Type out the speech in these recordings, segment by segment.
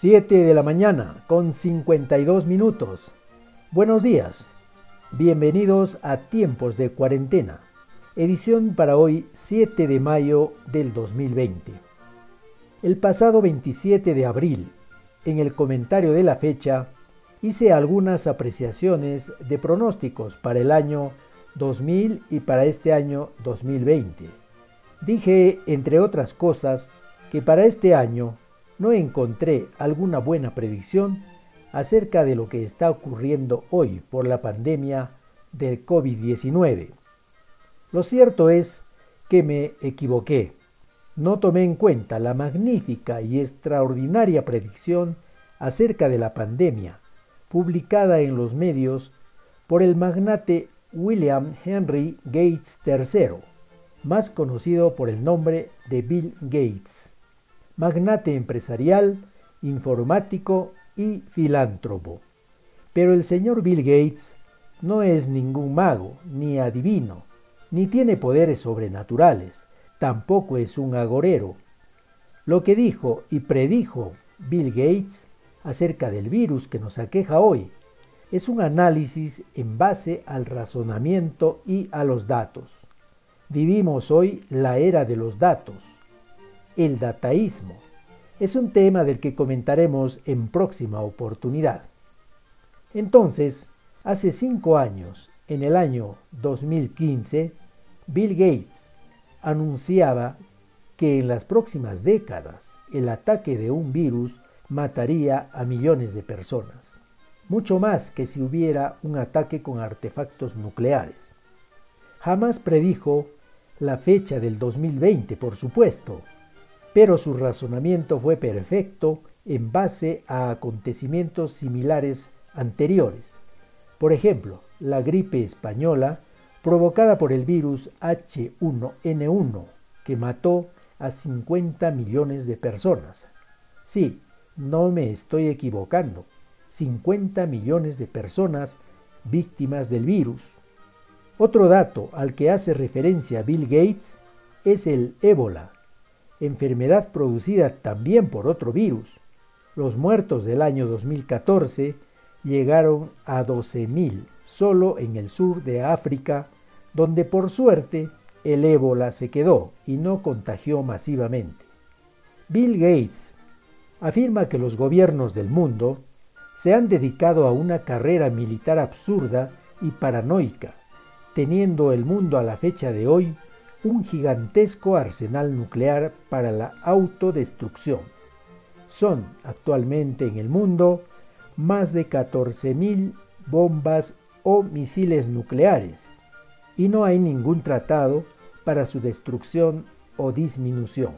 7 de la mañana con 52 minutos. Buenos días. Bienvenidos a Tiempos de Cuarentena. Edición para hoy 7 de mayo del 2020. El pasado 27 de abril, en el comentario de la fecha, hice algunas apreciaciones de pronósticos para el año 2000 y para este año 2020. Dije, entre otras cosas, que para este año no encontré alguna buena predicción acerca de lo que está ocurriendo hoy por la pandemia del COVID-19. Lo cierto es que me equivoqué. No tomé en cuenta la magnífica y extraordinaria predicción acerca de la pandemia, publicada en los medios por el magnate William Henry Gates III, más conocido por el nombre de Bill Gates magnate empresarial, informático y filántropo. Pero el señor Bill Gates no es ningún mago, ni adivino, ni tiene poderes sobrenaturales, tampoco es un agorero. Lo que dijo y predijo Bill Gates acerca del virus que nos aqueja hoy es un análisis en base al razonamiento y a los datos. Vivimos hoy la era de los datos el dataísmo. Es un tema del que comentaremos en próxima oportunidad. Entonces, hace cinco años, en el año 2015, Bill Gates anunciaba que en las próximas décadas el ataque de un virus mataría a millones de personas, mucho más que si hubiera un ataque con artefactos nucleares. Jamás predijo la fecha del 2020, por supuesto, pero su razonamiento fue perfecto en base a acontecimientos similares anteriores. Por ejemplo, la gripe española provocada por el virus H1N1 que mató a 50 millones de personas. Sí, no me estoy equivocando. 50 millones de personas víctimas del virus. Otro dato al que hace referencia Bill Gates es el ébola, enfermedad producida también por otro virus. Los muertos del año 2014 llegaron a 12.000 solo en el sur de África, donde por suerte el ébola se quedó y no contagió masivamente. Bill Gates afirma que los gobiernos del mundo se han dedicado a una carrera militar absurda y paranoica, teniendo el mundo a la fecha de hoy un gigantesco arsenal nuclear para la autodestrucción. Son actualmente en el mundo más de 14.000 bombas o misiles nucleares y no hay ningún tratado para su destrucción o disminución.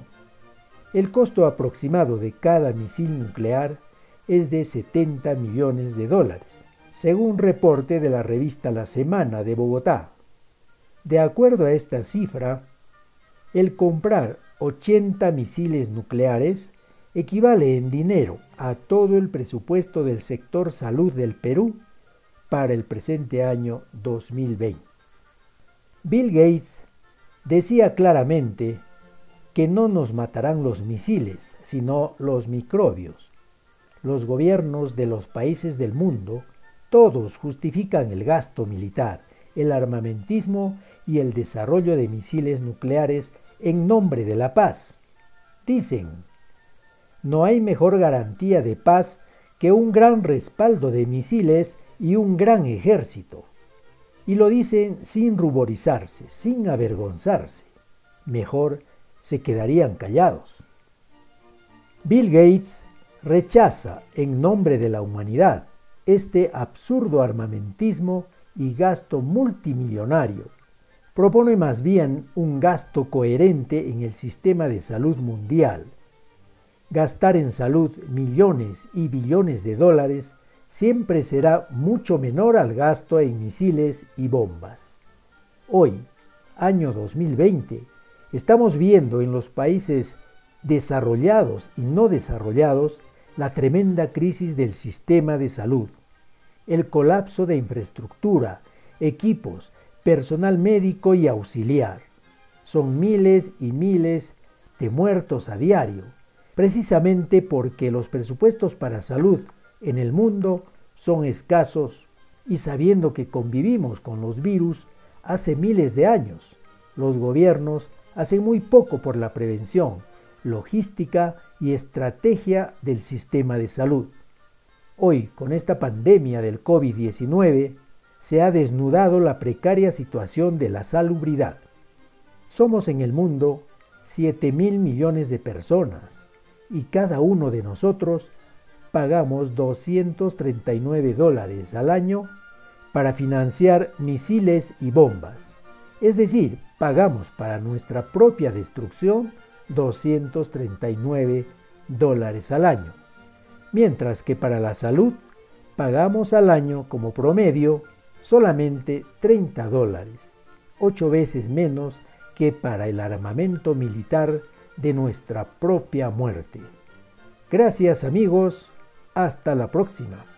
El costo aproximado de cada misil nuclear es de 70 millones de dólares, según reporte de la revista La Semana de Bogotá. De acuerdo a esta cifra, el comprar 80 misiles nucleares equivale en dinero a todo el presupuesto del sector salud del Perú para el presente año 2020. Bill Gates decía claramente que no nos matarán los misiles, sino los microbios. Los gobiernos de los países del mundo, todos justifican el gasto militar, el armamentismo y el desarrollo de misiles nucleares en nombre de la paz. Dicen, no hay mejor garantía de paz que un gran respaldo de misiles y un gran ejército. Y lo dicen sin ruborizarse, sin avergonzarse. Mejor se quedarían callados. Bill Gates rechaza en nombre de la humanidad este absurdo armamentismo y gasto multimillonario propone más bien un gasto coherente en el sistema de salud mundial. Gastar en salud millones y billones de dólares siempre será mucho menor al gasto en misiles y bombas. Hoy, año 2020, estamos viendo en los países desarrollados y no desarrollados la tremenda crisis del sistema de salud, el colapso de infraestructura, equipos, personal médico y auxiliar. Son miles y miles de muertos a diario, precisamente porque los presupuestos para salud en el mundo son escasos y sabiendo que convivimos con los virus hace miles de años, los gobiernos hacen muy poco por la prevención, logística y estrategia del sistema de salud. Hoy, con esta pandemia del COVID-19, se ha desnudado la precaria situación de la salubridad. Somos en el mundo 7 mil millones de personas y cada uno de nosotros pagamos 239 dólares al año para financiar misiles y bombas. Es decir, pagamos para nuestra propia destrucción 239 dólares al año, mientras que para la salud pagamos al año como promedio solamente 30 dólares, ocho veces menos que para el armamento militar de nuestra propia muerte. Gracias amigos, hasta la próxima.